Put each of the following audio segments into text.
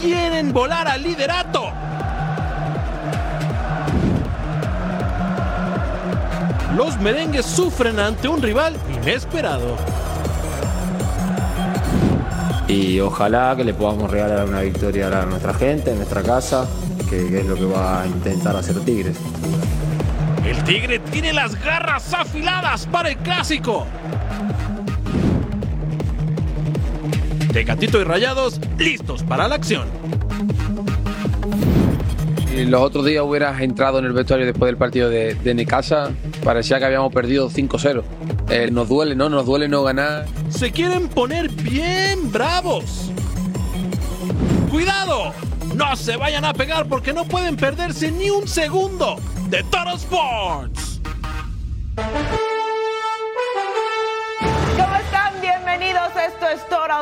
Quieren volar al liderato. Los merengues sufren ante un rival inesperado. Y ojalá que le podamos regalar una victoria a nuestra gente, a nuestra casa, que, es lo que va a intentar hacer Tigres. El Tigre tiene las garras afiladas para el clásico. Tecatito y Rayados listos para la acción. Si los otros días hubieras entrado en el vestuario después del partido de, de Necaxa, parecía que habíamos perdido 5-0. Eh, nos duele, ¿no? Nos duele no ganar. Se quieren poner bien bravos. ¡Cuidado! No se vayan a pegar porque no pueden perderse ni un segundo de Toro Sports.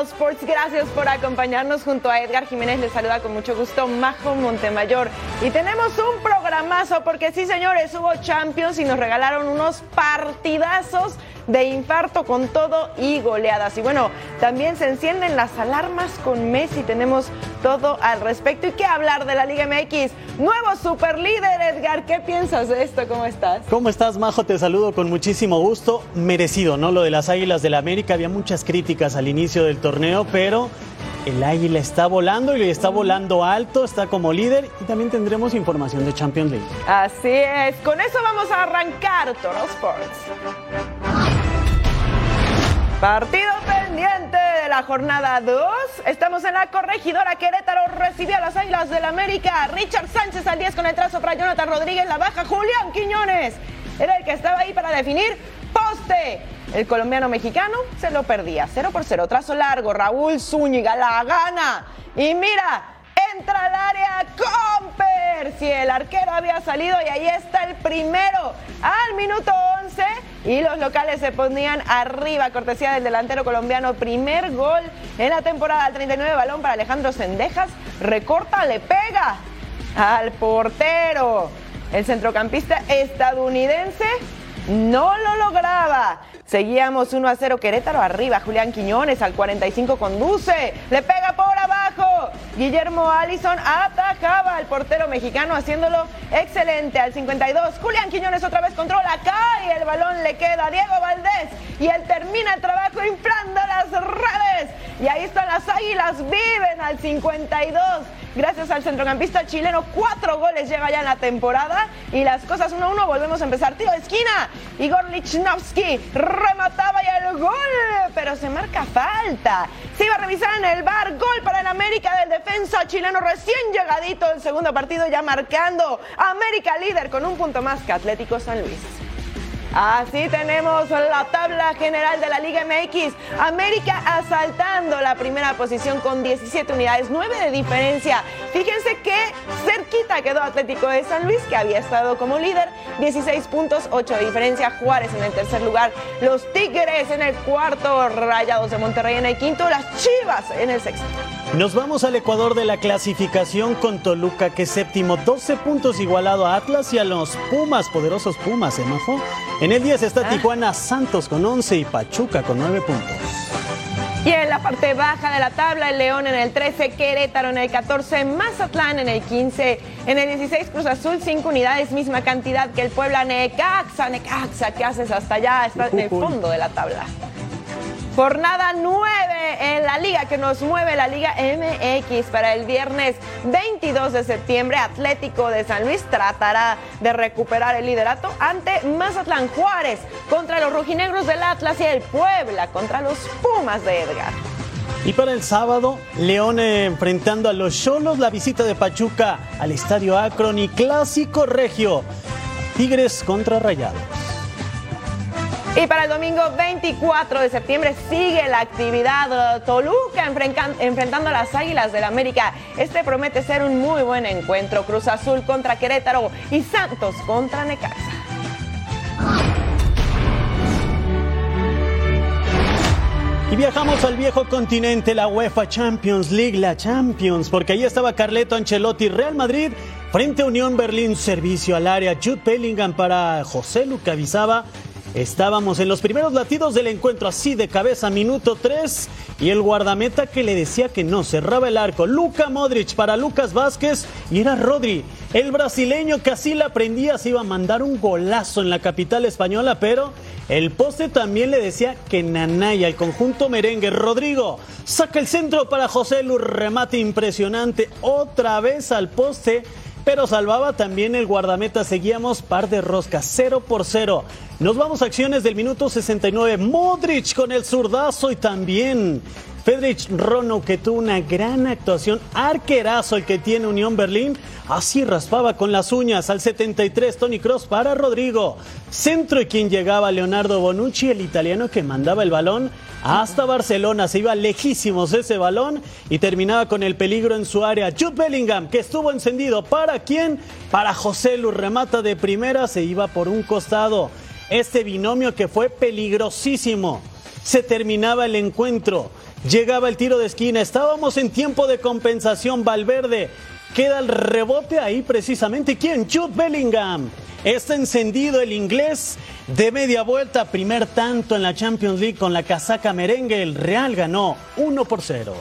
Sports. Gracias por acompañarnos junto a Edgar Jiménez. Les saluda con mucho gusto Majo Montemayor. Y tenemos un programazo porque sí, señores, hubo Champions y nos regalaron unos partidazos de infarto con todo y goleadas. Y bueno, también se encienden las alarmas con Messi. Tenemos todo al respecto. ¿Y qué hablar de la Liga MX? Nuevo superlíder, Edgar. ¿Qué piensas de esto? ¿Cómo estás? ¿Cómo estás, Majo? Te saludo con muchísimo gusto. Merecido, ¿no? Lo de las Águilas del la América. Había muchas críticas al inicio del torneo, pero el Águila está volando y está volando alto, está como líder y también tendremos información de Champions League. Así es. Con eso vamos a arrancar Toro Sports. Partido pendiente de la jornada 2. Estamos en la corregidora. Querétaro recibió a las Águilas del América. Richard Sánchez al 10 con el trazo para Jonathan Rodríguez. La baja Julián Quiñones. Era el que estaba ahí para definir poste. El colombiano mexicano se lo perdía. 0 por 0. Trazo largo. Raúl Zúñiga la gana. Y mira, entra al área Comper. Si el arquero había salido y ahí está el primero al minuto 11 y los locales se ponían arriba, cortesía del delantero colombiano. Primer gol en la temporada al 39, balón para Alejandro Sendejas. Recorta, le pega al portero. El centrocampista estadounidense no lo lograba. Seguíamos 1 a 0 Querétaro arriba. Julián Quiñones al 45 conduce. Le pega por abajo. Guillermo Allison atajaba al portero mexicano haciéndolo excelente al 52. Julián Quiñones otra vez controla acá y el balón le queda a Diego Valdés. Y él termina el trabajo inflando las redes. Y ahí están las águilas. Viven al 52. Gracias al centrocampista chileno, cuatro goles llega ya en la temporada y las cosas 1-1. Volvemos a empezar. Tiro de esquina. Igor Lichnowsky remataba y el gol, pero se marca falta. Se iba a revisar en el bar. Gol para el América del defensa chileno recién llegadito. El segundo partido ya marcando. América líder con un punto más que Atlético San Luis. Así tenemos la tabla general de la Liga MX. América asaltando la primera posición con 17 unidades, 9 de diferencia. Fíjense que cerquita quedó Atlético de San Luis, que había estado como líder, 16 puntos, 8 de diferencia. Juárez en el tercer lugar, los Tigres en el cuarto, Rayados de Monterrey en el quinto, las Chivas en el sexto. Nos vamos al Ecuador de la clasificación con Toluca, que es séptimo, 12 puntos igualado a Atlas y a los Pumas, poderosos Pumas, ¿eh? En el 10 está Tijuana Santos con 11 y Pachuca con 9 puntos. Y en la parte baja de la tabla, el León en el 13, Querétaro en el 14, Mazatlán en el 15, en el 16 Cruz Azul 5 unidades, misma cantidad que el Puebla Necaxa, Necaxa, ¿qué haces hasta allá? Está en el fondo de la tabla. Jornada 9 en la liga que nos mueve la Liga MX para el viernes 22 de septiembre. Atlético de San Luis tratará de recuperar el liderato ante Mazatlán Juárez contra los rojinegros del Atlas y el Puebla contra los Pumas de Edgar. Y para el sábado, León enfrentando a los Cholos, la visita de Pachuca al Estadio Akron y Clásico Regio. Tigres contra Rayados. Y para el domingo 24 de septiembre sigue la actividad Toluca enfrentando a las Águilas del la América. Este promete ser un muy buen encuentro. Cruz Azul contra Querétaro y Santos contra Necaxa. Y viajamos al viejo continente, la UEFA Champions League, la Champions, porque ahí estaba Carleto Ancelotti, Real Madrid, frente a Unión Berlín, servicio al área, Jude Bellingham para José Luca Vizaba Estábamos en los primeros latidos del encuentro así de cabeza, minuto 3, y el guardameta que le decía que no cerraba el arco. Luca Modric para Lucas Vázquez y era Rodri. El brasileño que así la prendía se iba a mandar un golazo en la capital española, pero el poste también le decía que Nanaya, el conjunto merengue. Rodrigo saca el centro para José Lu, remate impresionante, otra vez al poste pero salvaba también el guardameta. Seguíamos par de roscas, 0 por 0. Nos vamos a acciones del minuto 69. Modric con el zurdazo y también Fedrich Rono que tuvo una gran actuación. Arquerazo el que tiene Unión Berlín. Así raspaba con las uñas al 73 Tony Cross para Rodrigo. Centro y quien llegaba Leonardo Bonucci, el italiano que mandaba el balón hasta Barcelona. Se iba lejísimos ese balón y terminaba con el peligro en su área. Jude Bellingham, que estuvo encendido. ¿Para quién? Para José Lu. Remata de primera, se iba por un costado. Este binomio que fue peligrosísimo. Se terminaba el encuentro. Llegaba el tiro de esquina. Estábamos en tiempo de compensación. Valverde. Queda el rebote ahí precisamente. ¿Quién? Jude Bellingham. Está encendido el inglés de media vuelta. Primer tanto en la Champions League con la casaca merengue. El Real ganó 1 por 0.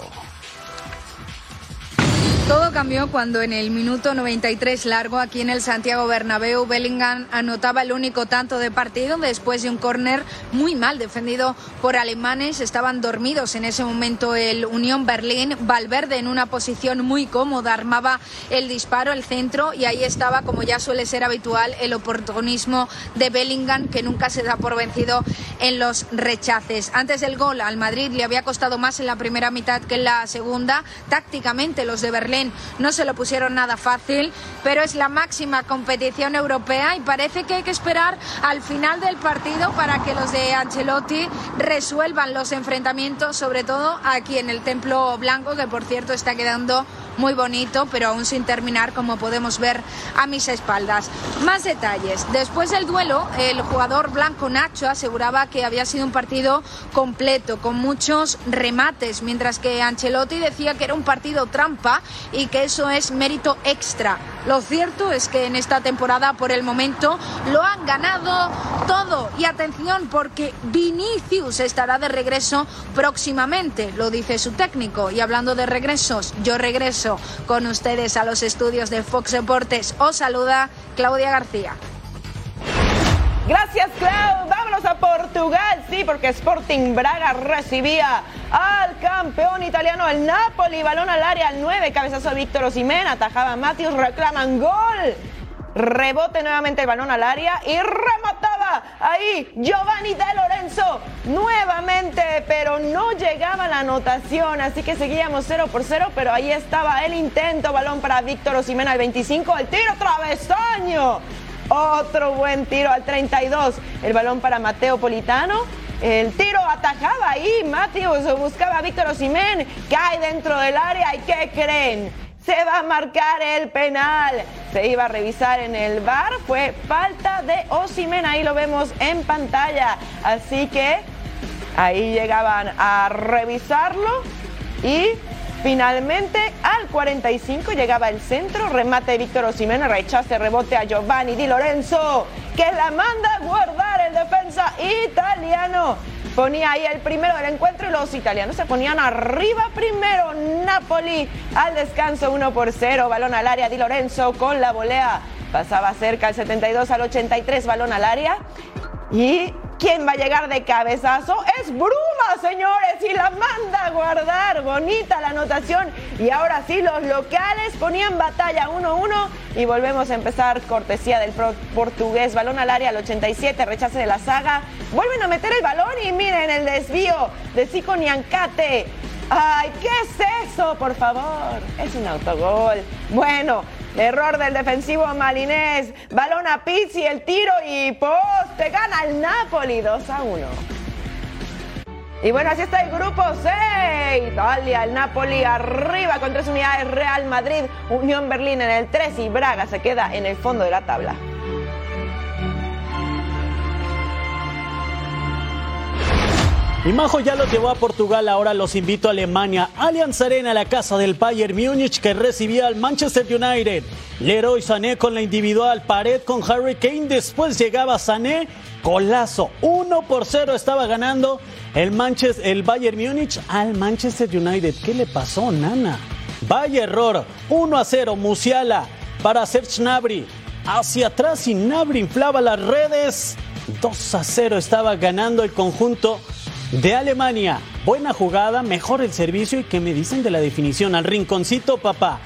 Todo cambió cuando en el minuto 93 largo aquí en el Santiago Bernabéu Bellingham anotaba el único tanto de partido después de un córner muy mal defendido por alemanes. Estaban dormidos en ese momento el Unión Berlín. Valverde en una posición muy cómoda armaba el disparo, el centro y ahí estaba, como ya suele ser habitual, el oportunismo de Bellingham que nunca se da por vencido en los rechaces. Antes del gol al Madrid le había costado más en la primera mitad que en la segunda. Tácticamente los de Berlín no se lo pusieron nada fácil, pero es la máxima competición europea y parece que hay que esperar al final del partido para que los de Ancelotti resuelvan los enfrentamientos, sobre todo aquí en el Templo Blanco, que por cierto está quedando muy bonito, pero aún sin terminar, como podemos ver a mis espaldas. Más detalles. Después del duelo, el jugador blanco Nacho aseguraba que había sido un partido completo, con muchos remates, mientras que Ancelotti decía que era un partido trampa y que eso es mérito extra. Lo cierto es que en esta temporada, por el momento, lo han ganado todo. Y atención, porque Vinicius estará de regreso próximamente, lo dice su técnico. Y hablando de regresos, yo regreso con ustedes a los estudios de Fox Deportes. Os saluda Claudia García. Gracias, Clau. Vámonos a Portugal, sí, porque Sporting Braga recibía al campeón italiano, el Napoli. Balón al área, al 9, cabezazo de Víctor Osimén, atajaba Matius, reclaman gol. Rebote nuevamente el balón al área y remataba ahí Giovanni De Lorenzo nuevamente, pero no llegaba la anotación, así que seguíamos 0 por 0, pero ahí estaba el intento, balón para Víctor Osimena al 25, el tiro travesaño. Otro buen tiro al 32, el balón para Mateo Politano. El tiro atajaba ahí, Matius buscaba a Víctor Osimén, cae dentro del área y ¿qué creen? Se va a marcar el penal. Se iba a revisar en el bar, fue falta de Osimen, ahí lo vemos en pantalla. Así que ahí llegaban a revisarlo y finalmente al 45 llegaba el centro, remate de Víctor Osimena, rechace, rebote a Giovanni Di Lorenzo, que la manda a guardar el defensa italiano ponía ahí el primero del encuentro y los italianos se ponían arriba primero. Napoli al descanso 1 por 0. Balón al área. Di Lorenzo con la volea. Pasaba cerca el 72 al 83. Balón al área. Y ¿Quién va a llegar de cabezazo? Es Bruma, señores, y la manda a guardar. Bonita la anotación. Y ahora sí, los locales ponían batalla 1-1 y volvemos a empezar cortesía del portugués. Balón al área al 87, rechace de la saga. Vuelven a meter el balón y miren el desvío de Zico Niancate. Ay, ¿qué es eso? Por favor, es un autogol. Bueno, Error del defensivo malinés. Balón a Pizzi, el tiro y poste. Gana el Napoli 2 a 1. Y bueno, así está el grupo C. Italia, el Napoli arriba con tres unidades. Real Madrid, Unión Berlín en el 3 y Braga se queda en el fondo de la tabla. Y Majo ya los llevó a Portugal, ahora los invito a Alemania. Allianz Arena, la casa del Bayern Múnich que recibía al Manchester United. Leroy Sané con la individual, pared con Harry Kane, después llegaba Sané, golazo. 1 por 0 estaba ganando el, el Bayern Múnich al Manchester United. ¿Qué le pasó, Nana? Vaya error. 1 a 0, Musiala para Serge Gnabry. Hacia atrás y Gnabry inflaba las redes. 2 a 0 estaba ganando el conjunto de Alemania. Buena jugada, mejor el servicio y que me dicen de la definición. Al rinconcito, papá.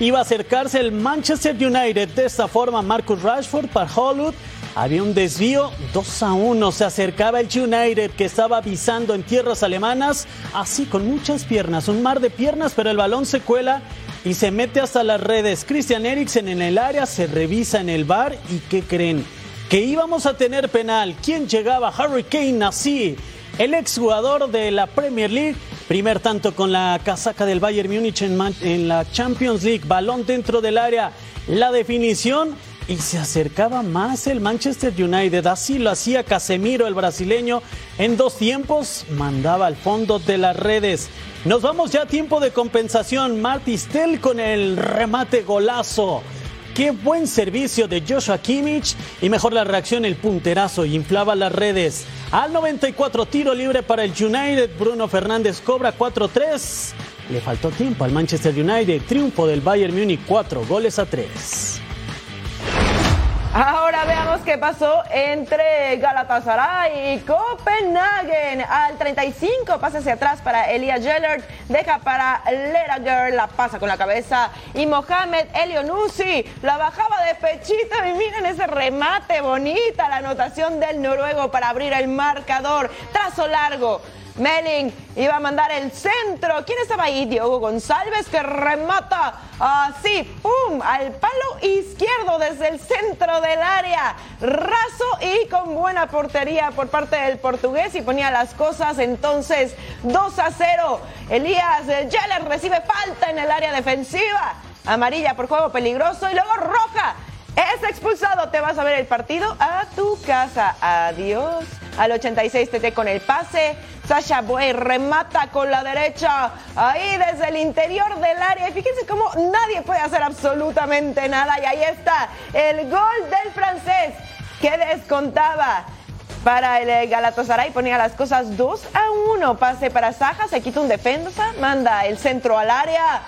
Iba a acercarse el Manchester United. De esta forma, Marcus Rashford para Hollywood. Había un desvío 2 a 1. Se acercaba el United que estaba avisando en tierras alemanas. Así con muchas piernas, un mar de piernas, pero el balón se cuela y se mete hasta las redes. Christian Eriksen en el área se revisa en el bar. ¿Y qué creen? Que íbamos a tener penal. ¿Quién llegaba? Harry Kane así el exjugador de la Premier League. Primer tanto con la casaca del Bayern Múnich en, la Champions League. Balón dentro del área. La definición y se acercaba más el Manchester United. Así lo hacía Casemiro, el brasileño. En dos tiempos mandaba al fondo de las redes. Nos vamos ya a tiempo de compensación. Martistel con el remate golazo. Qué buen servicio de Joshua Kimmich y mejor la reacción, el punterazo inflaba las redes. Al 94 tiro libre para el United, Bruno Fernández cobra 4-3. Le faltó tiempo al Manchester United, triunfo del Bayern Múnich 4 goles a 3. Ahora veamos qué pasó entre Galatasaray y Copenhagen. Al 35 pasa hacia atrás para Elia Gellert, deja para Lerager, la pasa con la cabeza y Mohamed Elionusi la bajaba de pechito y miren ese remate bonita, la anotación del noruego para abrir el marcador. Trazo largo Melling iba a mandar el centro. ¿Quién estaba ahí? Diogo González que remata así, ¡pum! Al palo izquierdo desde el centro del área. Raso y con buena portería por parte del portugués y ponía las cosas entonces 2 a 0. Elías Yeller recibe falta en el área defensiva. Amarilla por juego peligroso y luego roja. Es expulsado. Te vas a ver el partido a tu casa. Adiós al 86 TT con el pase. Sasha Boy remata con la derecha, ahí desde el interior del área. Y fíjense cómo nadie puede hacer absolutamente nada. Y ahí está el gol del francés que descontaba para el Galatasaray. Ponía las cosas 2 a 1. Pase para Saja, se quita un defensa, manda el centro al área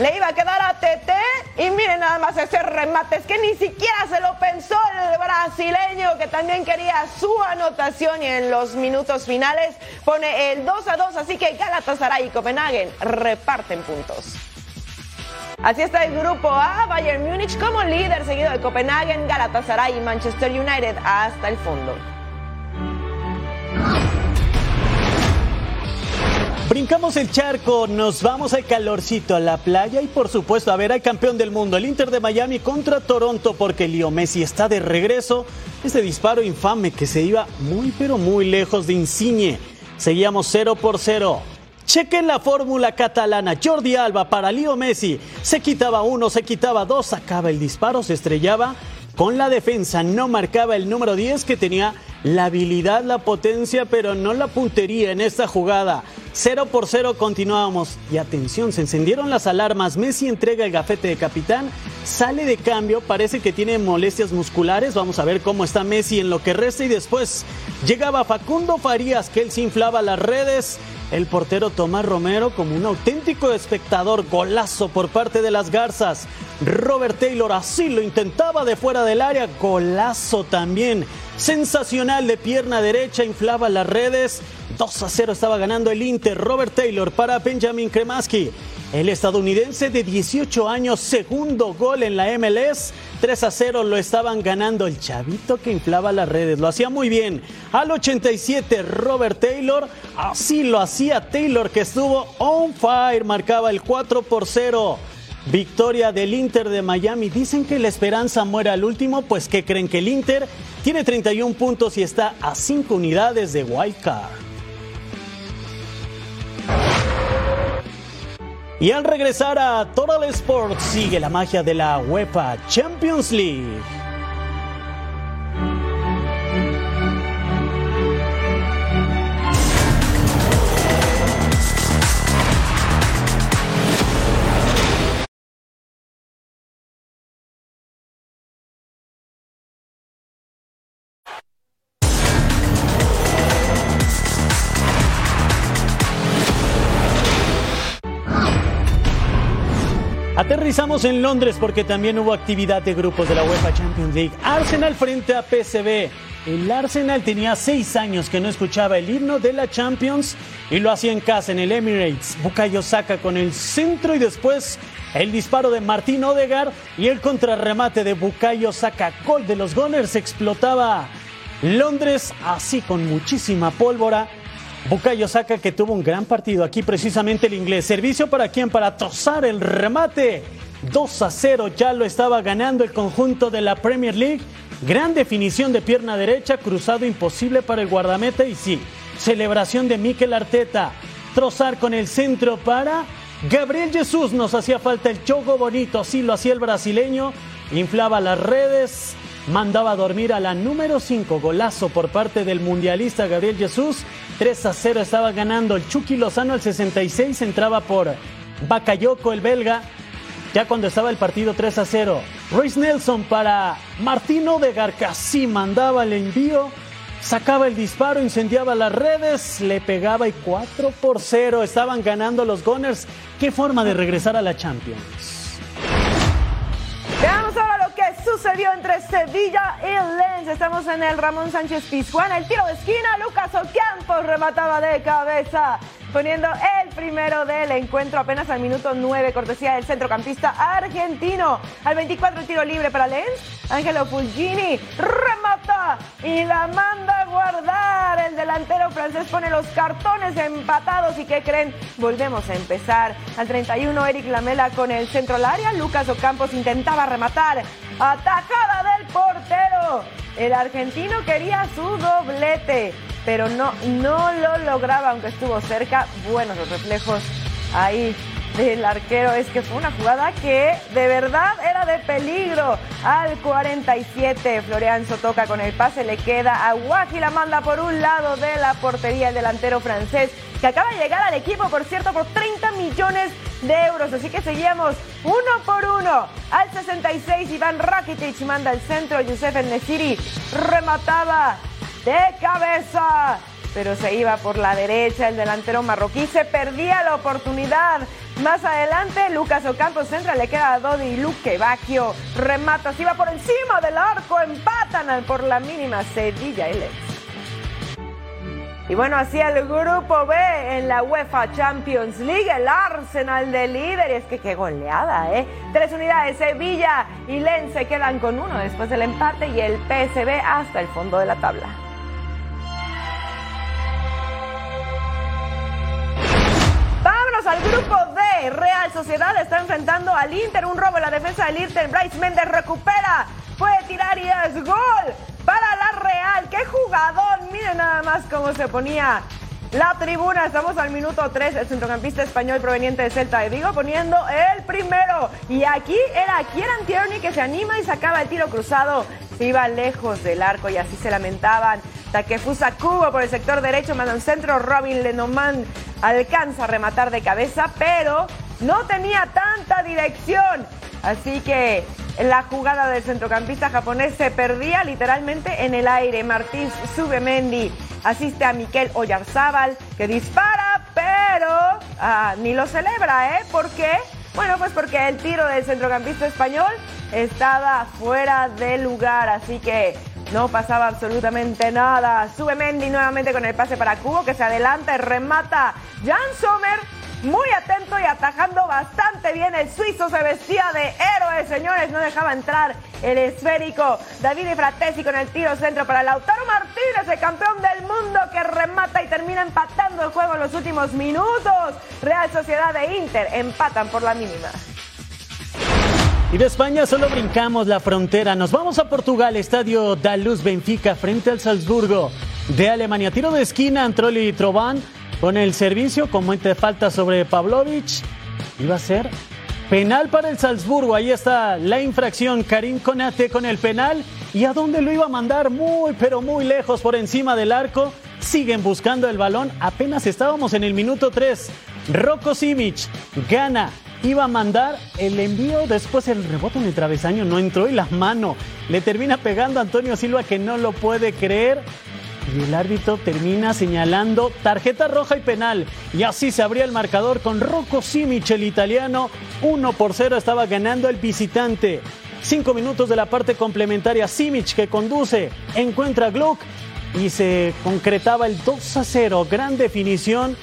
le iba a quedar a TT y miren nada más ese remate, es que ni siquiera se lo pensó el brasileño que también quería su anotación y en los minutos finales pone el 2 a 2, así que Galatasaray y Copenhagen reparten puntos. Así está el grupo A, Bayern Múnich como líder, seguido de Copenhagen, Galatasaray y Manchester United hasta el fondo. Brincamos el charco, nos vamos al calorcito, a la playa y por supuesto a ver al campeón del mundo, el Inter de Miami contra Toronto porque Leo Messi está de regreso. Este disparo infame que se iba muy pero muy lejos de Insigne. Seguíamos 0 por 0. Chequen la fórmula catalana. Jordi Alba para Leo Messi. Se quitaba uno, se quitaba dos, sacaba el disparo, se estrellaba con la defensa. No marcaba el número 10 que tenía la habilidad, la potencia, pero no la puntería en esta jugada. 0 por 0 continuábamos. Y atención, se encendieron las alarmas. Messi entrega el gafete de capitán, sale de cambio, parece que tiene molestias musculares. Vamos a ver cómo está Messi en lo que resta. Y después llegaba Facundo Farías, que él se inflaba las redes. El portero Tomás Romero como un auténtico espectador, golazo por parte de las Garzas. Robert Taylor así lo intentaba de fuera del área, golazo también. Sensacional de pierna derecha, inflaba las redes. 2 a 0 estaba ganando el Inter. Robert Taylor para Benjamin Kremaski. El estadounidense de 18 años, segundo gol en la MLS. 3 a 0 lo estaban ganando el chavito que inflaba las redes. Lo hacía muy bien. Al 87, Robert Taylor. Así lo hacía Taylor que estuvo on fire. Marcaba el 4 por 0. Victoria del Inter de Miami. Dicen que la esperanza muere al último, pues que creen que el Inter tiene 31 puntos y está a 5 unidades de Wild Card. Y al regresar a Total Sports sigue la magia de la UEFA Champions League. Aterrizamos en Londres porque también hubo actividad de grupos de la UEFA Champions League. Arsenal frente a PSV. El Arsenal tenía seis años que no escuchaba el himno de la Champions y lo hacía en casa en el Emirates. Bukayo saca con el centro y después el disparo de Martín Odegar y el contrarremate de Bukayo saca gol de los Gunners. Explotaba Londres así con muchísima pólvora Bukayo Saka que tuvo un gran partido aquí precisamente el inglés. Servicio para quién? Para trozar el remate. 2 a 0 ya lo estaba ganando el conjunto de la Premier League. Gran definición de pierna derecha, cruzado imposible para el guardameta y sí, celebración de Mikel Arteta. Trozar con el centro para Gabriel Jesús. Nos hacía falta el choco bonito, así lo hacía el brasileño. Inflaba las redes, mandaba a dormir a la número 5. Golazo por parte del mundialista Gabriel Jesús. 3 a 0 estaba ganando el Chucky Lozano al 66, entraba por Bakayoko el belga. Ya cuando estaba el partido 3 a 0, Royce Nelson para Martino de Garcasí mandaba el envío, sacaba el disparo, incendiaba las redes, le pegaba y 4 por 0 estaban ganando los Gunners. Qué forma de regresar a la Champions. Sucedió entre Sevilla y Lens. Estamos en el Ramón Sánchez Pizjuán. El tiro de esquina, Lucas Ocampos remataba de cabeza, poniendo el primero del encuentro apenas al minuto 9, cortesía del centrocampista argentino. Al 24 tiro libre para Lens. Ángelo Fulgini remata y la manda a guardar. El delantero francés pone los cartones empatados. ¿Y qué creen? Volvemos a empezar. Al 31, Eric Lamela con el centro al área. Lucas Ocampos intentaba rematar. Atajada del portero. El argentino quería su doblete, pero no, no lo lograba, aunque estuvo cerca. Buenos los reflejos ahí del arquero. Es que fue una jugada que de verdad era de peligro. Al 47, Floreanzo toca con el pase, le queda a Guaji, la manda por un lado de la portería el delantero francés, que acaba de llegar al equipo, por cierto, por 30 millones de euros. Así que seguíamos uno por uno. Al 66, Iván Rakitic manda el centro. Youssef El remataba de cabeza. Pero se iba por la derecha. El delantero marroquí se perdía la oportunidad. Más adelante, Lucas Ocampo centra, le queda a Dodi Luque Bacchio. Remata, se iba por encima del arco. Empatan por la mínima Sevilla y y bueno, así el grupo B en la UEFA Champions League, el Arsenal de líder. Y es que qué goleada, ¿eh? Tres unidades, Sevilla y Lens se quedan con uno después del empate y el PSV hasta el fondo de la tabla. Al grupo D. Real Sociedad está enfrentando al Inter. Un robo en la defensa del Inter. Bryce Méndez recupera. Puede tirar y es gol para la Real. ¡Qué jugador! Miren nada más cómo se ponía la tribuna. Estamos al minuto 3. El centrocampista español proveniente de Celta de Vigo poniendo el primero. Y aquí era Kieran Tierney que se anima y sacaba el tiro cruzado. Se iba lejos del arco y así se lamentaban. Takefusa Kubo por el sector derecho, manda un centro. Robin Lenoman alcanza a rematar de cabeza, pero no tenía tanta dirección. Así que la jugada del centrocampista japonés se perdía literalmente en el aire. Martín Subemendi asiste a Miquel Oyarzábal que dispara, pero ah, ni lo celebra, ¿eh? ¿Por qué? Bueno, pues porque el tiro del centrocampista español estaba fuera de lugar, así que no pasaba absolutamente nada. Sube Mendy nuevamente con el pase para Cubo que se adelanta y remata. Jan Sommer muy atento y atajando bastante bien. El suizo se vestía de héroe, señores. No dejaba entrar el esférico. David Fratesi con el tiro centro para Lautaro Martínez, el campeón del mundo que remata y termina empatando el juego en los últimos minutos. Real Sociedad de Inter empatan por la mínima. Y de España solo brincamos la frontera. Nos vamos a Portugal, estadio Daluz Benfica frente al Salzburgo. De Alemania, tiro de esquina, Antroli y Trovan con el servicio, como de falta sobre Pavlovic. Iba a ser penal para el Salzburgo. Ahí está la infracción. Karim Conate con el penal. ¿Y a dónde lo iba a mandar? Muy, pero muy lejos por encima del arco. Siguen buscando el balón. Apenas estábamos en el minuto 3. Rocco Simic gana iba a mandar el envío, después el rebote en el travesaño no entró y la mano le termina pegando a Antonio Silva que no lo puede creer. Y el árbitro termina señalando tarjeta roja y penal. Y así se abría el marcador con Rocco Simic, el italiano. 1 por 0 estaba ganando el visitante. Cinco minutos de la parte complementaria. Simic que conduce, encuentra a Gluck y se concretaba el 2 a 0. Gran definición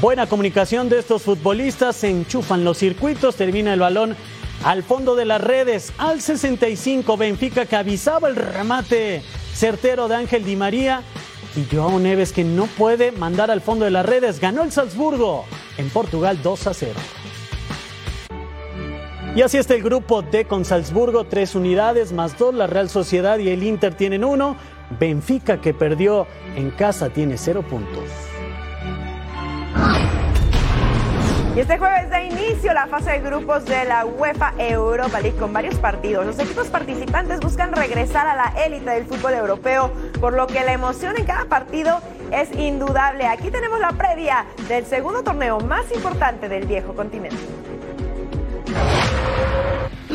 Buena comunicación de estos futbolistas, se enchufan los circuitos, termina el balón al fondo de las redes, al 65, Benfica que avisaba el remate certero de Ángel Di María y Joao Neves que no puede mandar al fondo de las redes, ganó el Salzburgo en Portugal 2 a 0. Y así está el grupo D con Salzburgo, tres unidades más dos, la Real Sociedad y el Inter tienen uno, Benfica que perdió en casa tiene cero puntos. Y este jueves da inicio la fase de grupos de la UEFA Europa League con varios partidos. Los equipos participantes buscan regresar a la élite del fútbol europeo, por lo que la emoción en cada partido es indudable. Aquí tenemos la previa del segundo torneo más importante del viejo continente.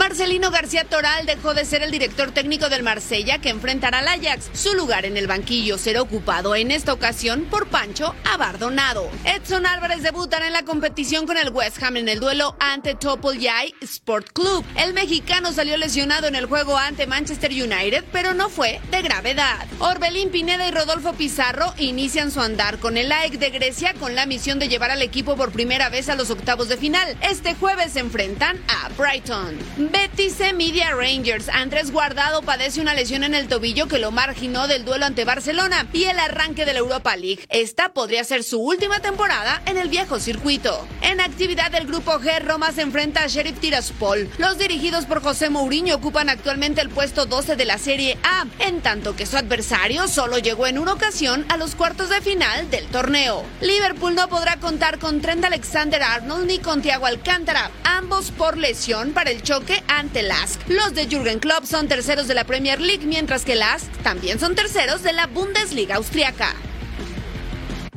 Marcelino García Toral dejó de ser el director técnico del Marsella que enfrentará al Ajax. Su lugar en el banquillo será ocupado en esta ocasión por Pancho Abardonado. Edson Álvarez debutará en la competición con el West Ham en el duelo ante Yai Sport Club. El mexicano salió lesionado en el juego ante Manchester United, pero no fue de gravedad. Orbelín Pineda y Rodolfo Pizarro inician su andar con el AEK de Grecia con la misión de llevar al equipo por primera vez a los octavos de final. Este jueves se enfrentan a Brighton. Betis Media Rangers. Andrés Guardado padece una lesión en el tobillo que lo marginó del duelo ante Barcelona y el arranque de la Europa League. Esta podría ser su última temporada en el viejo circuito. En actividad del grupo G, Roma se enfrenta a Sheriff Tiraspol. Los dirigidos por José Mourinho ocupan actualmente el puesto 12 de la Serie A, en tanto que su adversario solo llegó en una ocasión a los cuartos de final del torneo. Liverpool no podrá contar con Trent Alexander Arnold ni con Thiago Alcántara, ambos por lesión para el choque ante Lask. Los de Jürgen Klopp son terceros de la Premier League, mientras que Lask también son terceros de la Bundesliga austriaca.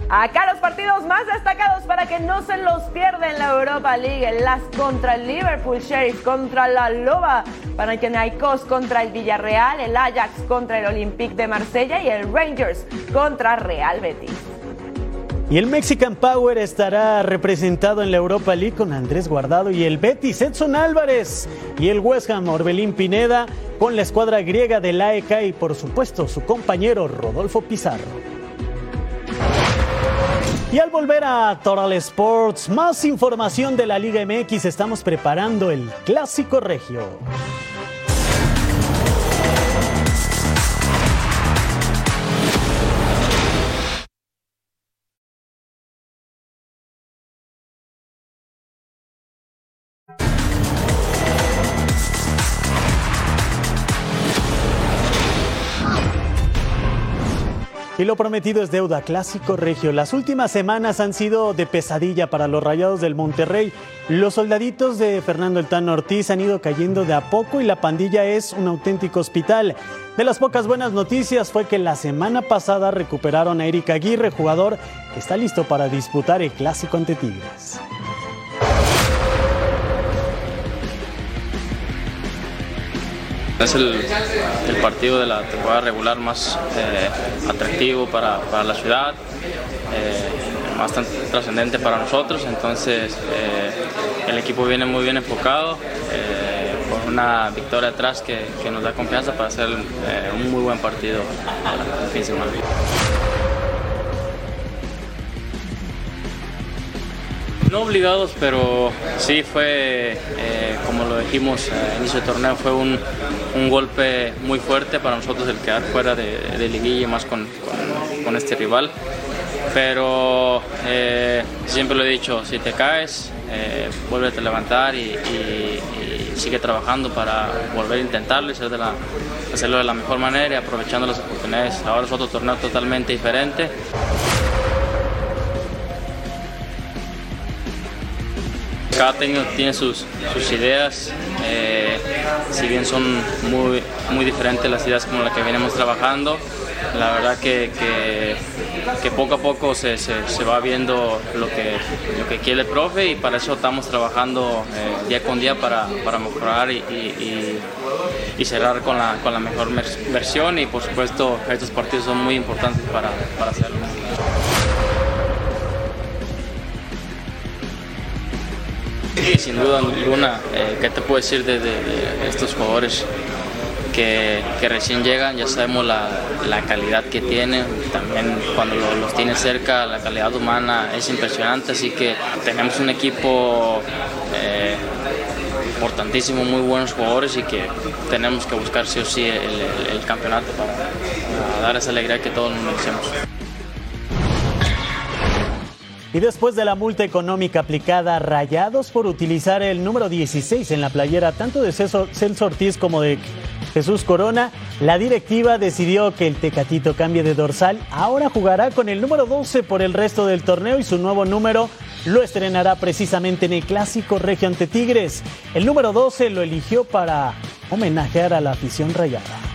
Acá los partidos más destacados para que no se los pierda en la Europa League. El Lask contra el Liverpool, Sheriff contra la Loba, Panathinaikos contra el Villarreal, el Ajax contra el Olympique de Marsella y el Rangers contra Real Betis. Y el Mexican Power estará representado en la Europa League con Andrés Guardado y el Betis Edson Álvarez y el West Ham Orbelín Pineda con la escuadra griega del AEK y por supuesto su compañero Rodolfo Pizarro. Y al volver a Toral Sports, más información de la Liga MX, estamos preparando el Clásico Regio. Y lo prometido es deuda, clásico regio. Las últimas semanas han sido de pesadilla para los rayados del Monterrey. Los soldaditos de Fernando El Tano Ortiz han ido cayendo de a poco y la pandilla es un auténtico hospital. De las pocas buenas noticias fue que la semana pasada recuperaron a Erika Aguirre, jugador que está listo para disputar el clásico ante Tigres. Es el, partido de la temporada regular más eh, atractivo para, para, la ciudad, eh, más trascendente para nosotros, entonces eh, el equipo viene muy bien enfocado, con una victoria atrás que, que, nos da confianza para hacer un muy buen partido el fin de semana. No obligados, pero sí fue, eh, como lo dijimos al inicio del torneo, fue un, un, golpe muy fuerte para nosotros el quedar fuera de, liguilla, más con, con, este rival. Pero eh, siempre lo he dicho, si te caes, eh, vuélvete a levantar y, y, y, sigue trabajando para volver a intentarlo y hacerlo de la mejor manera y aprovechando las oportunidades. Ahora es otro torneo totalmente diferente. Cada técnico tiene sus, sus ideas, eh, si bien son muy, muy diferentes las ideas como las que venimos trabajando, la verdad que, que, poco a poco se, se, va viendo lo que, lo que quiere el profe y para eso estamos trabajando eh, día con día para, para mejorar y, y, y, cerrar con la, con la mejor versión y por supuesto estos partidos son muy importantes para, para hacerlo. Sí, sin duda alguna. Eh, ¿Qué te puedo decir de, estos jugadores que, recién llegan? Ya sabemos la, la calidad que tienen. También cuando lo, los tienes cerca, la calidad humana es impresionante. Así que tenemos un equipo eh, importantísimo, muy buenos jugadores y que tenemos que buscar sí o sí el, el, el campeonato para, para, dar esa alegría que todos nos merecemos. Y después de la multa económica aplicada a Rayados por utilizar el número 16 en la playera tanto de Celso Ortiz como de Jesús Corona, la directiva decidió que el Tecatito cambie de dorsal. Ahora jugará con el número 12 por el resto del torneo y su nuevo número lo estrenará precisamente en el clásico Regio ante Tigres. El número 12 lo eligió para homenajear a la afición rayada.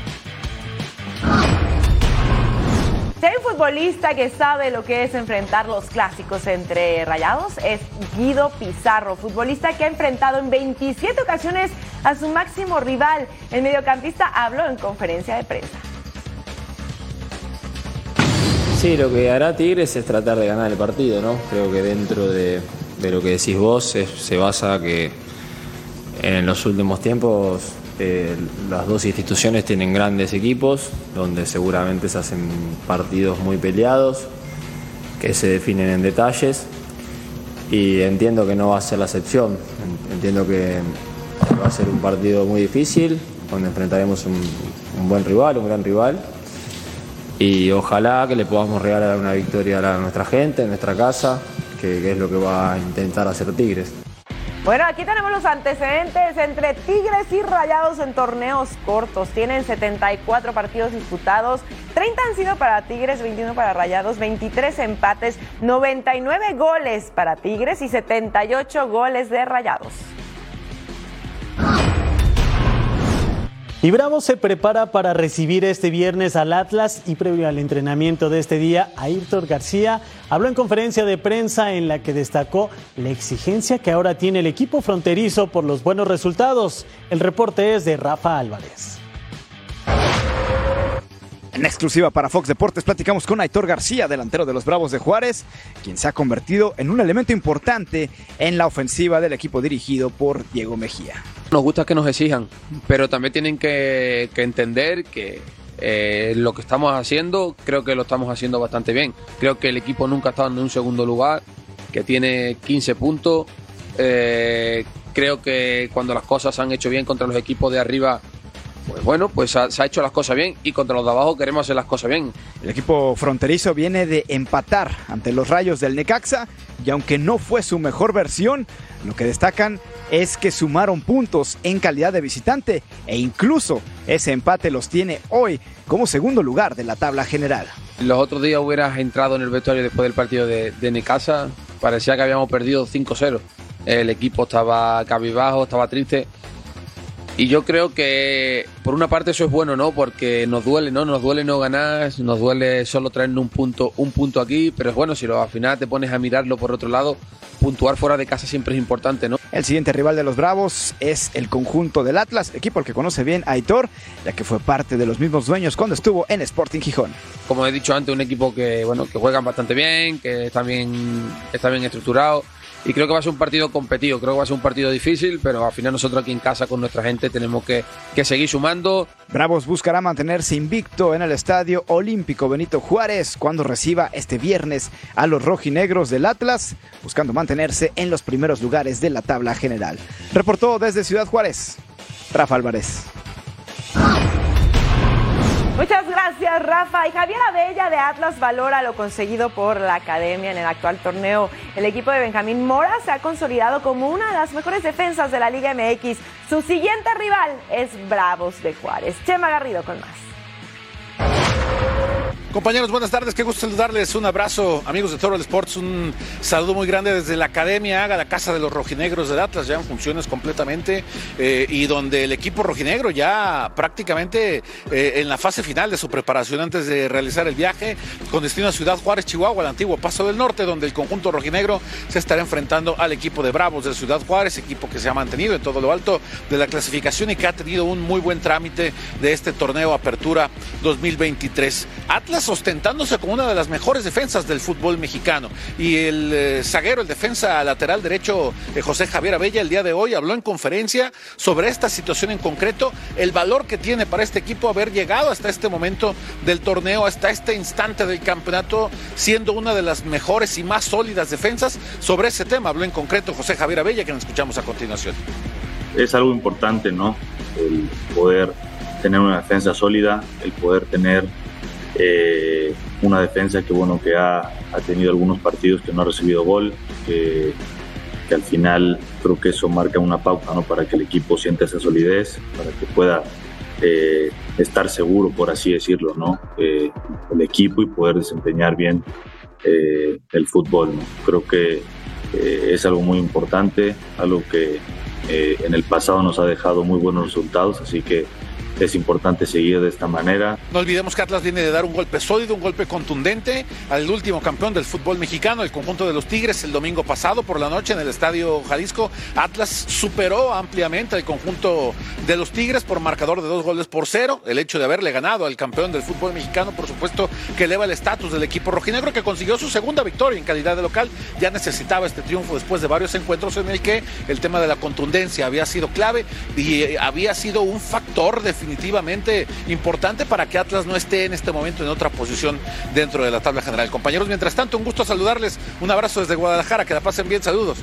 Si hay un futbolista que sabe lo que es enfrentar los clásicos entre rayados, es Guido Pizarro, futbolista que ha enfrentado en 27 ocasiones a su máximo rival. El mediocampista habló en conferencia de prensa. Sí, lo que hará Tigres es tratar de ganar el partido, ¿no? Creo que dentro de, lo que decís vos se basa que en los últimos tiempos eh, las dos instituciones tienen grandes equipos donde seguramente se hacen partidos muy peleados que se definen en detalles y entiendo que no va a ser la excepción. Entiendo que va a ser un partido muy difícil donde enfrentaremos un, buen rival, un gran rival y ojalá que le podamos regalar una victoria a nuestra gente, en nuestra casa, que es lo que va a intentar hacer Tigres. Bueno, aquí tenemos los antecedentes entre Tigres y Rayados en torneos cortos. Tienen 74 partidos disputados, 30 han sido para Tigres, 21 para Rayados, 23 empates, 99 goles para Tigres y 78 goles de Rayados. Y Bravo se prepara para recibir este viernes al Atlas y previo al entrenamiento de este día, Ayrton García habló en conferencia de prensa en la que destacó la exigencia que ahora tiene el equipo fronterizo por los buenos resultados. El reporte es de Rafa Álvarez. En exclusiva para Fox Deportes platicamos con Aitor García, delantero de los Bravos de Juárez, quien se ha convertido en un elemento importante en la ofensiva del equipo dirigido por Diego Mejía. Nos gusta que nos exijan, pero también tienen que, entender que eh, lo que estamos haciendo, creo que lo estamos haciendo bastante bien. Creo que el equipo nunca ha estado en un segundo lugar, que tiene 15 puntos. Eh, creo que cuando las cosas se han hecho bien contra los equipos de arriba, pues bueno, pues ha, se ha hecho las cosas bien y contra los de abajo queremos hacer las cosas bien. El equipo fronterizo viene de empatar ante los rayos del Necaxa y aunque no fue su mejor versión, lo que destacan es que sumaron puntos en calidad de visitante e incluso ese empate los tiene hoy como segundo lugar de la tabla general. Los otros días hubieras entrado en el vestuario después del partido de, de Necasa, parecía que habíamos perdido 5-0. El equipo estaba cabibajo, estaba triste. Y yo creo que por una parte eso es bueno, ¿no? Porque nos duele, ¿no? Nos duele no ganar, nos duele solo traernos un punto, un punto aquí, pero es bueno si lo, al final te pones a mirarlo por otro lado, puntuar fuera de casa siempre es importante, ¿no? El siguiente rival de los Bravos es el conjunto del Atlas, equipo al que conoce bien Aitor, ya que fue parte de los mismos dueños cuando estuvo en Sporting Gijón. Como he dicho antes, un equipo que, bueno, que juegan bastante bien, que está bien, está bien estructurado y creo que va a ser un partido competido, creo que va a ser un partido difícil, pero al final nosotros aquí en casa con nuestra gente tenemos que, que seguir sumando. Bravos buscará mantenerse invicto en el Estadio Olímpico Benito Juárez cuando reciba este viernes a los rojinegros del Atlas, buscando mantenerse en los primeros lugares de la tabla general. Reportó desde Ciudad Juárez, Rafa Álvarez. Muchas gracias, Rafa. Y Javier Abella de Atlas valora lo conseguido por la academia en el actual torneo. El equipo de Benjamín Mora se ha consolidado como una de las mejores defensas de la Liga MX. Su siguiente rival es Bravos de Juárez. Chema Garrido con más. Compañeros, buenas tardes, qué gusto saludarles. Un abrazo, amigos de Toro Sports, un saludo muy grande desde la Academia Haga, la Casa de los Rojinegros del Atlas, ya en funciones completamente, eh, y donde el equipo rojinegro ya prácticamente eh, en la fase final de su preparación antes de realizar el viaje con destino a Ciudad Juárez, Chihuahua, el antiguo Paso del Norte, donde el conjunto rojinegro se estará enfrentando al equipo de Bravos de Ciudad Juárez, equipo que se ha mantenido en todo lo alto de la clasificación y que ha tenido un muy buen trámite de este torneo Apertura 2023. Atlas ostentándose como una de las mejores defensas del fútbol mexicano. Y el eh, zaguero, el defensa lateral derecho eh, José Javier Abella, el día de hoy habló en conferencia sobre esta situación en concreto, el valor que tiene para este equipo haber llegado hasta este momento del torneo, hasta este instante del campeonato, siendo una de las mejores y más sólidas defensas. Sobre ese tema habló en concreto José Javier Abella, que nos escuchamos a continuación. Es algo importante, ¿no? El poder tener una defensa sólida, el poder tener eh, una defensa que bueno que ha, ha, tenido algunos partidos que no ha recibido gol, que, al final creo que eso marca una pauta ¿no? para que el equipo sienta esa solidez, para que pueda eh, estar seguro, por así decirlo, ¿no? Eh, el equipo y poder desempeñar bien eh, el fútbol. ¿no? Creo que es algo muy importante, algo que en el pasado nos ha dejado muy buenos resultados, así que es importante seguir de esta manera. No olvidemos que Atlas viene de dar un golpe sólido, un golpe contundente al último campeón del fútbol mexicano, el conjunto de los Tigres, el domingo pasado por la noche en el Estadio Jalisco. Atlas superó ampliamente al conjunto de los Tigres por marcador de dos goles por cero. El hecho de haberle ganado al campeón del fútbol mexicano, por supuesto, que eleva el estatus del equipo rojinegro que consiguió su segunda victoria en calidad de local. Ya necesitaba este triunfo después de varios encuentros en el que el tema de la contundencia había sido clave y había sido un factor definitivamente definitivamente importante para que Atlas no esté en este momento en otra posición dentro de la tabla general. Compañeros, mientras tanto, un gusto saludarles. Un abrazo desde Guadalajara. Que la pasen bien. Saludos.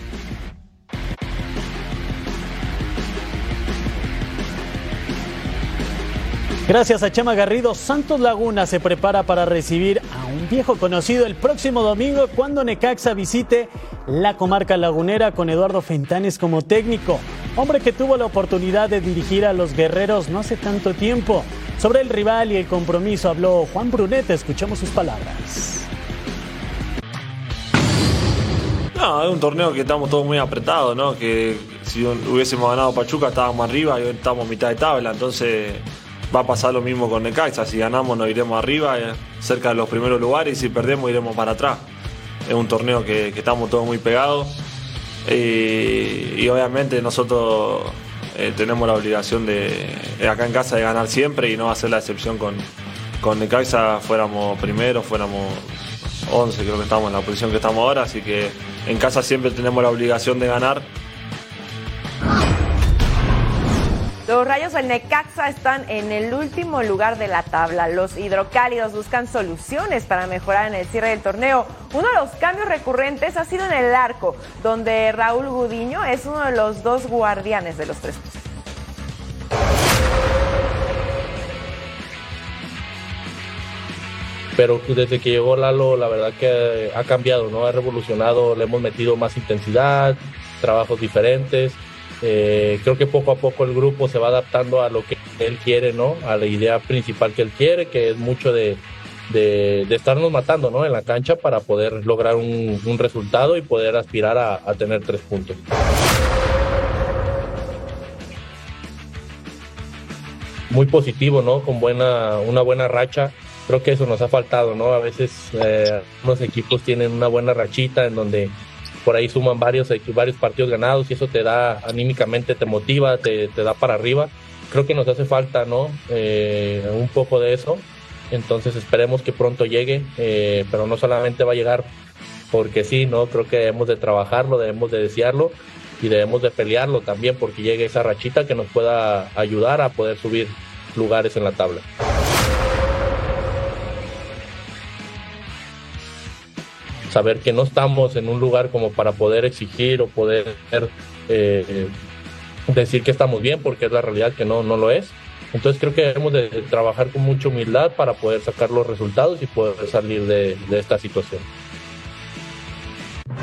Gracias a Chema Garrido, Santos Laguna se prepara para recibir a un viejo conocido el próximo domingo cuando Necaxa visite la comarca lagunera con Eduardo Fentanes como técnico, hombre que tuvo la oportunidad de dirigir a los guerreros no hace tanto tiempo. Sobre el rival y el compromiso habló Juan Brunete, escuchamos sus palabras. No, es un torneo que estamos todos muy apretados, ¿no? Que si hubiésemos ganado Pachuca estábamos arriba y hoy estamos mitad de tabla, entonces va a pasar lo mismo con Necaxa. Si ganamos nos iremos arriba, eh, cerca de los primeros lugares, y si perdemos iremos para atrás. Es un torneo que, estamos todos muy pegados. Y, y obviamente nosotros eh, tenemos la obligación de, acá en casa de ganar siempre y no va a ser la excepción con, con Necaxa. Fuéramos primeros, fuéramos 11, creo que estamos en la posición que estamos ahora. Así que en casa siempre tenemos la obligación de ganar Los Rayos del Necaxa están en el último lugar de la tabla. Los hidrocálidos buscan soluciones para mejorar en el cierre del torneo. Uno de los cambios recurrentes ha sido en el arco, donde Raúl Gudiño es uno de los dos guardianes de los tres pero desde que llegó Lalo, la verdad que ha cambiado, ¿no? Ha revolucionado, le hemos metido más intensidad, trabajos diferentes Eh, creo que poco a poco el grupo se va adaptando a lo que él quiere, ¿no? A la idea principal que él quiere, que es mucho de, de, estarnos matando, ¿no? En la cancha para poder lograr un, resultado y poder aspirar a, tener tres puntos. Muy positivo, ¿no? Con buena, una buena racha creo que eso nos ha faltado, ¿no? A veces eh, unos equipos tienen una buena rachita en donde por ahí suman varios, varios partidos ganados y eso te da anímicamente, te motiva, te, da para arriba. Creo que nos hace falta, ¿no? Eh, un poco de eso. Entonces esperemos que pronto llegue, eh, pero no solamente va a llegar porque sí, ¿no? Creo que debemos de trabajarlo, debemos de desearlo y debemos de pelearlo también porque llegue esa rachita que nos pueda ayudar a poder subir lugares en la tabla. Saber que no estamos en un lugar como para poder exigir o poder eh, decir que estamos bien, porque es la realidad que no, no lo es. Entonces creo que debemos de trabajar con mucha humildad para poder sacar los resultados y poder salir de, de esta situación.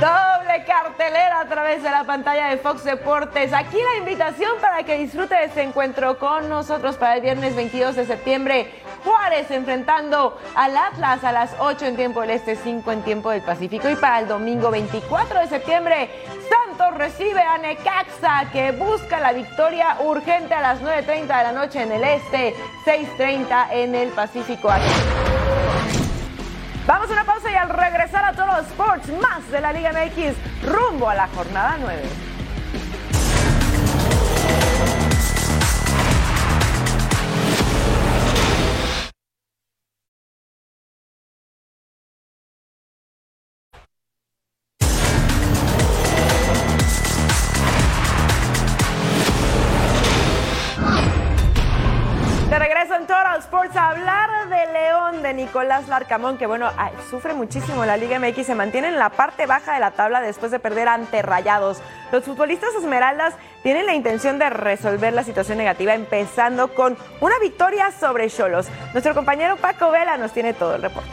Doble cartelera a través de la pantalla de Fox Deportes. Aquí la invitación para que disfrute de este encuentro con nosotros para el viernes 22 de septiembre. Juárez enfrentando al Atlas a las 8 en tiempo del Este, 5 en tiempo del Pacífico. Y para el domingo 24 de septiembre, Santos recibe a Necaxa que busca la victoria urgente a las 9.30 de la noche en el Este, 6.30 en el Pacífico. Vamos a una pausa y al regresar a todos los sports más de la Liga MX rumbo a la jornada 9. Nicolás Larcamón, que bueno, sufre muchísimo la Liga MX, se mantiene en la parte baja de la tabla después de perder ante Rayados. Los futbolistas Esmeraldas tienen la intención de resolver la situación negativa, empezando con una victoria sobre Cholos. Nuestro compañero Paco Vela nos tiene todo el reporte.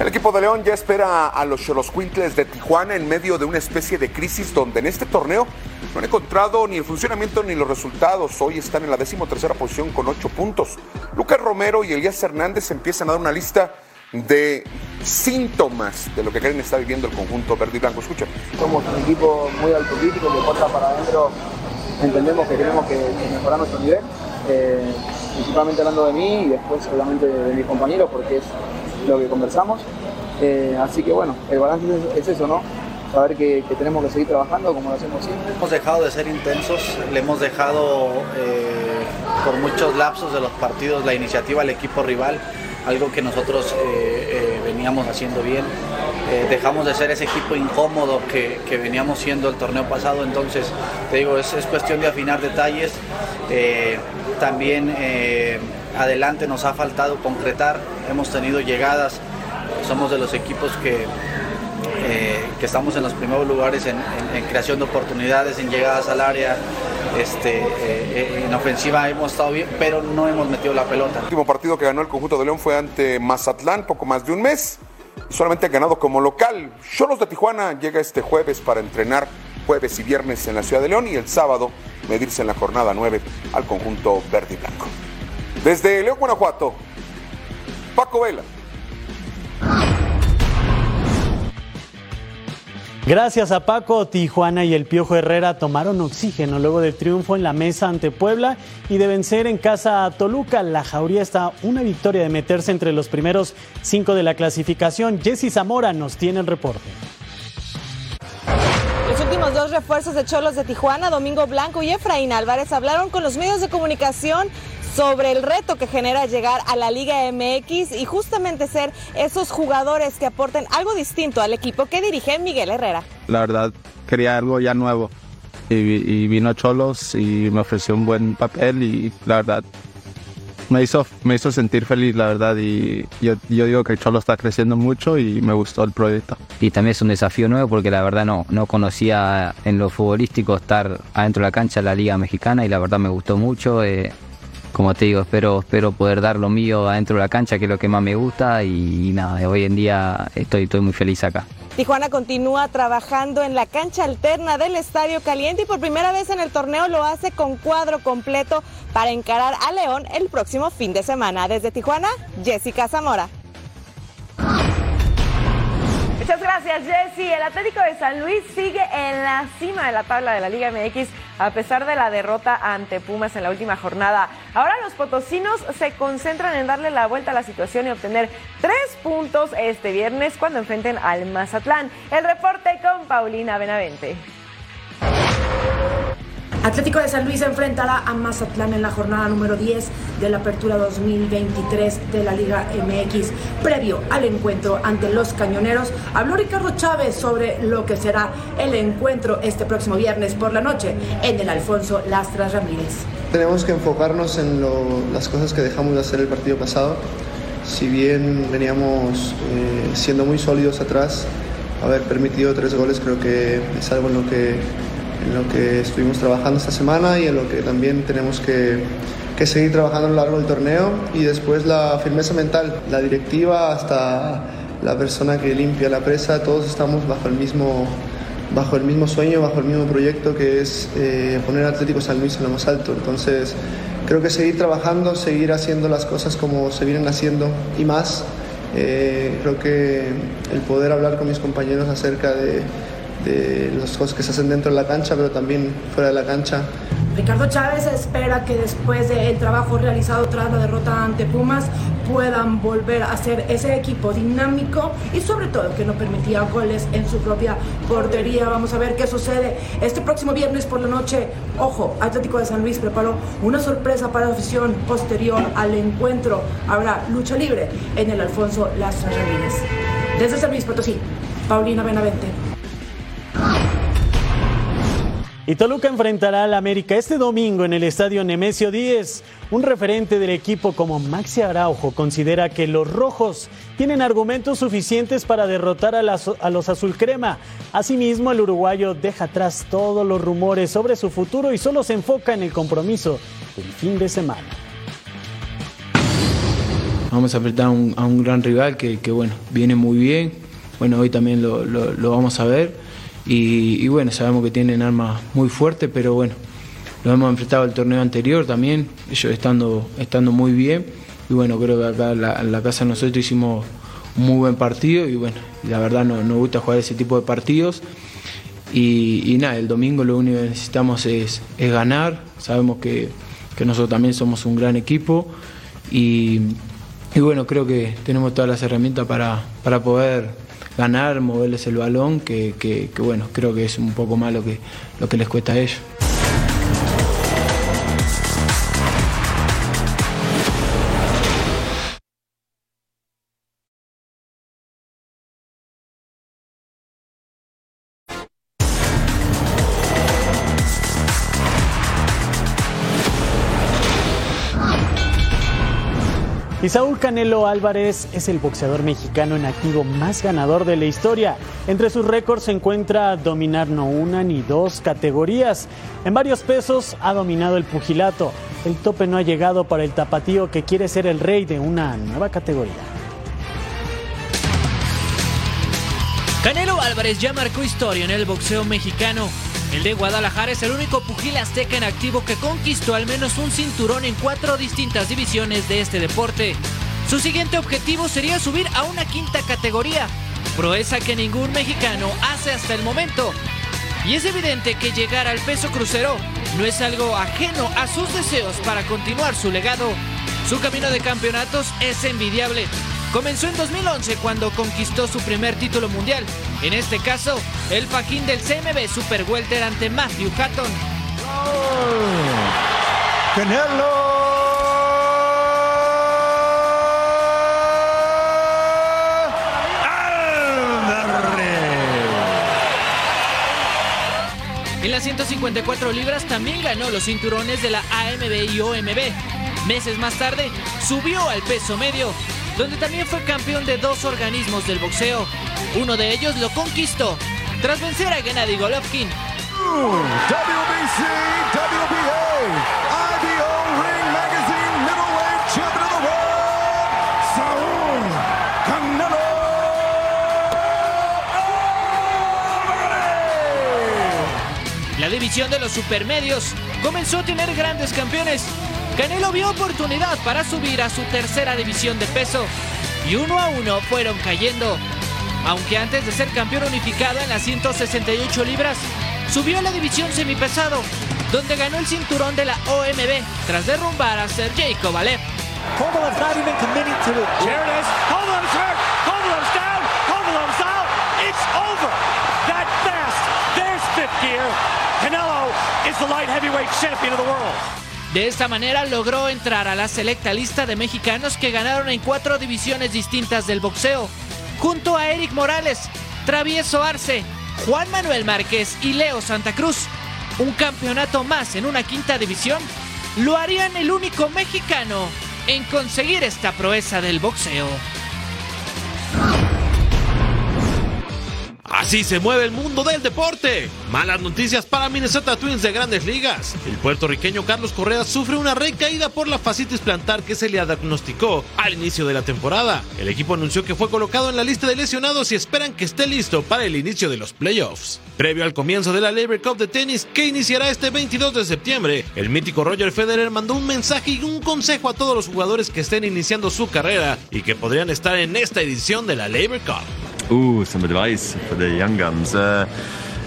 El equipo de León ya espera a los Quintles de Tijuana en medio de una especie de crisis donde en este torneo no han encontrado ni el funcionamiento ni los resultados. Hoy están en la decimotercera posición con ocho puntos. Lucas Romero y Elías Hernández empiezan a dar una lista de síntomas de lo que creen está viviendo el conjunto verde y blanco. Escuchen. Somos un equipo muy autocrítico que corta para adentro. Entendemos que tenemos que, mejorar nuestro nivel, eh, principalmente hablando de mí y después obviamente de mis compañeros porque es lo que conversamos. Eh, así que bueno, el balance es, eso, ¿no? Saber que, tenemos que seguir trabajando como lo hacemos siempre. Hemos dejado de ser intensos, le hemos dejado eh, por muchos lapsos de los partidos la iniciativa al equipo rival, algo que nosotros eh, veníamos haciendo bien. dejamos de ser ese equipo incómodo que, veníamos siendo el torneo pasado, entonces te digo, es cuestión de afinar detalles. también adelante nos ha faltado concretar, hemos tenido llegadas, somos de los equipos que, eh, que estamos en los primeros lugares en, creación de oportunidades, en llegadas al área, este, eh, en ofensiva hemos estado bien, pero no hemos metido la pelota. El último partido que ganó el conjunto de León fue ante Mazatlán, poco más de un mes, solamente ha ganado como local. Cholos de Tijuana llega este jueves para entrenar jueves y viernes en la ciudad de León y el sábado medirse en la jornada 9 al conjunto verde y blanco. Desde León, Guanajuato, Paco Vela. Gracias a Paco, Tijuana y el Piojo Herrera tomaron oxígeno luego del triunfo en la mesa ante Puebla y de vencer en casa a Toluca. La Jauría está una victoria de meterse entre los primeros cinco de la clasificación. Jesse Zamora nos tiene el reporte. Los últimos dos refuerzos de Cholos de Tijuana, Domingo Blanco y Efraín Álvarez, hablaron con los medios de comunicación sobre el reto que genera llegar a la Liga MX y justamente ser esos jugadores que aporten algo distinto al equipo que dirige Miguel Herrera. La verdad, quería algo ya nuevo y, vino Cholos y me ofreció un buen papel y la verdad me hizo, me hizo sentir feliz, la verdad, y yo, yo digo que Cholos está creciendo mucho y me gustó el proyecto. Y también es un desafío nuevo porque la verdad no, no conocía en lo futbolístico estar adentro de la cancha de la Liga Mexicana y la verdad me gustó mucho. Eh, como te digo, espero, espero poder dar lo mío adentro de la cancha, que es lo que más me gusta y, nada, hoy en día estoy, estoy muy feliz acá. Tijuana continúa trabajando en la cancha alterna del Estadio Caliente y por primera vez en el torneo lo hace con cuadro completo para encarar a León el próximo fin de semana. Desde Tijuana, Jessica Zamora. Muchas gracias, Jessy. El Atlético de San Luis sigue en la cima de la tabla de la Liga MX a pesar de la derrota ante Pumas en la última jornada. Ahora los potosinos se concentran en darle la vuelta a la situación y obtener tres puntos este viernes cuando enfrenten al Mazatlán. El reporte con Paulina Benavente. Atlético de San Luis enfrentará a Mazatlán en la jornada número 10 de la Apertura 2023 de la Liga MX. Previo al encuentro ante los Cañoneros, habló Ricardo Chávez sobre lo que será el encuentro este próximo viernes por la noche en el Alfonso Lastras Ramírez. Tenemos que enfocarnos en las cosas que dejamos de hacer el partido pasado. Si bien veníamos eh, siendo muy sólidos atrás, haber permitido tres goles creo que es algo en lo que en lo que estuvimos trabajando esta semana y en lo que también tenemos que, que seguir trabajando a lo largo del torneo y después la firmeza mental, la directiva hasta la persona que limpia la presa, todos estamos bajo el mismo, bajo el mismo sueño, bajo el mismo proyecto que es eh, poner Atlético San Luis en lo más alto. Entonces creo que seguir trabajando, seguir haciendo las cosas como se vienen haciendo y más. Eh, creo que el poder hablar con mis compañeros acerca de, de las cosas que se hacen dentro de la cancha, pero también fuera de la cancha. Ricardo Chávez espera que después del trabajo realizado tras la derrota ante Pumas puedan volver a ser ese equipo dinámico y sobre todo que no permitía goles en su propia portería. Vamos a ver qué sucede este próximo viernes por la noche. Ojo, Atlético de San Luis preparó una sorpresa para la afición posterior al encuentro. Habrá lucha libre en el Alfonso Las Ramírez. Desde San Luis Potosí, Paulina Benavente. Y Toluca enfrentará al América este domingo en el estadio Nemesio 10. Un referente del equipo como Maxi Araujo considera que los rojos tienen argumentos suficientes para derrotar a, los azulcrema. Asimismo, el uruguayo deja atrás todos los rumores sobre su futuro y solo se enfoca en el compromiso del fin de semana. Vamos a enfrentar a un, gran rival que, bueno, viene muy bien. Bueno, hoy también lo vamos a ver. Y, bueno, sabemos que tienen armas muy fuertes, pero bueno, lo hemos enfrentado el torneo anterior también, ellos estando, estando muy bien. Y bueno, creo que acá en la, en la casa nosotros hicimos un muy buen partido y bueno, la verdad nos, nos gusta jugar ese tipo de partidos. Y, y nada, el domingo lo único que necesitamos es, es ganar. Sabemos que, que nosotros también somos un gran equipo y, y bueno, creo que tenemos todas las herramientas para, para poder ganar, moverles el balón, que, que- que, bueno, creo que es un poco más lo que, lo que les cuesta a ellos. Canelo Álvarez es el boxeador mexicano en activo más ganador de la historia. Entre sus récords se encuentra dominar no una ni dos categorías. En varios pesos ha dominado el pugilato. El tope no ha llegado para el tapatío que quiere ser el rey de una nueva categoría. Canelo Álvarez ya marcó historia en el boxeo mexicano. El de Guadalajara es el único pugil azteca en activo que conquistó al menos un cinturón en cuatro distintas divisiones de este deporte. Su siguiente objetivo sería subir a una quinta categoría, proeza que ningún mexicano hace hasta el momento. Y es evidente que llegar al peso crucero no es algo ajeno a sus deseos para continuar su legado. Su camino de campeonatos es envidiable. Comenzó en 2011 cuando conquistó su primer título mundial. En este caso, el fajín del CMB Super Welter ante Matthew Hatton. En las 154 libras también ganó los cinturones de la AMB y OMB. Meses más tarde subió al peso medio, donde también fue campeón de dos organismos del boxeo. Uno de ellos lo conquistó tras vencer a Gennady Golovkin. División de los supermedios, comenzó a tener grandes campeones. Canelo vio oportunidad para subir a su tercera división de peso y uno a uno fueron cayendo. Aunque antes de ser campeón unificado en las 168 libras, subió a la división semipesado, donde ganó el cinturón de la OMB tras derrumbar a Sergey Kovalev. Kovalev's not even committing to it. Here it is. Kovalev's hurt. Kovalev's down. Kovalev's out. It's over. That fast. There's fifth gear. Canelo is the light heavyweight champion of the world. De esta manera logró entrar a la selecta lista de mexicanos que ganaron en cuatro divisiones distintas del boxeo, junto a Eric Morales, Travieso Arce, Juan Manuel Márquez y Leo Santa Cruz. Un campeonato más en una quinta división lo harían el único mexicano en conseguir esta proeza del boxeo. Así se mueve el mundo del deporte. Malas noticias para Minnesota Twins de grandes ligas. El puertorriqueño Carlos Correa sufre una recaída por la fascitis plantar que se le diagnosticó al inicio de la temporada. El equipo anunció que fue colocado en la lista de lesionados y esperan que esté listo para el inicio de los playoffs. Previo al comienzo de la Labor Cup de tenis que iniciará este 22 de septiembre, el mítico Roger Federer mandó un mensaje y un consejo a todos los jugadores que estén iniciando su carrera y que podrían estar en esta edición de la Labor Cup. Ooh, some advice for the young guns. Uh,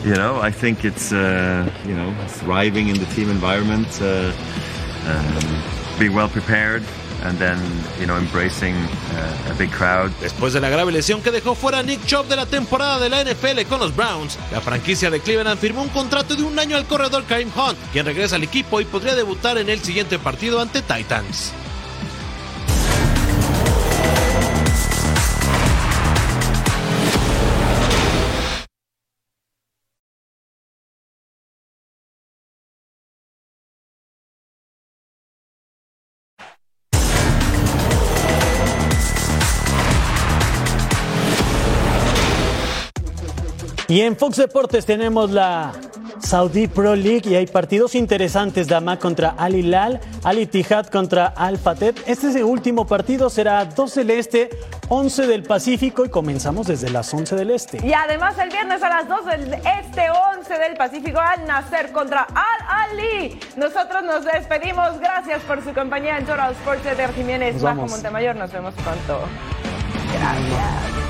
you know, I think it's uh, you know thriving in the team environment, uh, um, being well prepared, and then you know embracing uh, a big crowd. Después de la grave lesión que dejó fuera Nick Chubb de la temporada de la NFL con los Browns, la franquicia de Cleveland firmó un contrato de un año al corredor Kareem Hunt, quien regresa al equipo y podría debutar en el siguiente partido ante Titans. Y en Fox Deportes tenemos la Saudi Pro League y hay partidos interesantes. Dama contra Al Hilal, Al Ittihad contra Al Fateh. Este último partido será 12 del Este, 11 del Pacífico y comenzamos desde las 11 del Este. Y además el viernes a las 2 del Este, 11 del Pacífico, Al Nacer contra Al Ali. Nosotros nos despedimos. Gracias por su compañía en Total Sports de Jiménez, Bajo. Montemayor. Nos vemos pronto. Gracias.